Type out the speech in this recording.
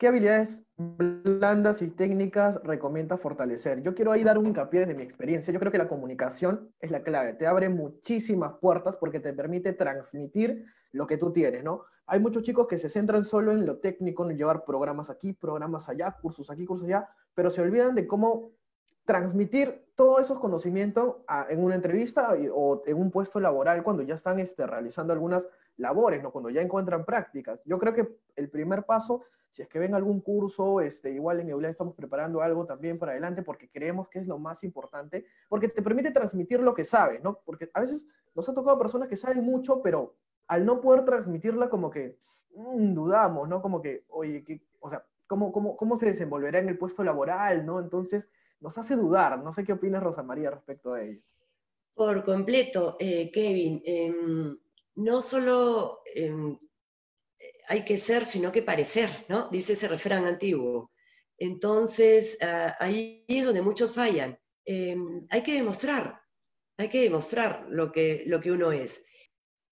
¿Qué habilidades blandas y técnicas recomienda fortalecer? Yo quiero ahí dar un hincapié de mi experiencia. Yo creo que la comunicación es la clave. Te abre muchísimas puertas porque te permite transmitir lo que tú tienes, ¿no? Hay muchos chicos que se centran solo en lo técnico, en llevar programas aquí, programas allá, cursos aquí, cursos allá, pero se olvidan de cómo transmitir todos esos conocimientos en una entrevista o en un puesto laboral cuando ya están este, realizando algunas labores, ¿no? Cuando ya encuentran prácticas. Yo creo que el primer paso si es que ven algún curso, este, igual en EULA estamos preparando algo también para adelante porque creemos que es lo más importante, porque te permite transmitir lo que sabes, ¿no? Porque a veces nos ha tocado personas que saben mucho, pero al no poder transmitirla como que mm, dudamos, ¿no? Como que, oye, ¿qué, o sea, ¿cómo, cómo, cómo se desenvolverá en el puesto laboral, ¿no? Entonces nos hace dudar. No sé qué opinas, Rosa María, respecto a ello. Por completo, eh, Kevin. Em, no solo em, hay que ser, sino que parecer, ¿no? Dice ese refrán antiguo. Entonces, ah, ahí es donde muchos fallan. Em, hay que demostrar, hay que demostrar lo que, lo que uno es.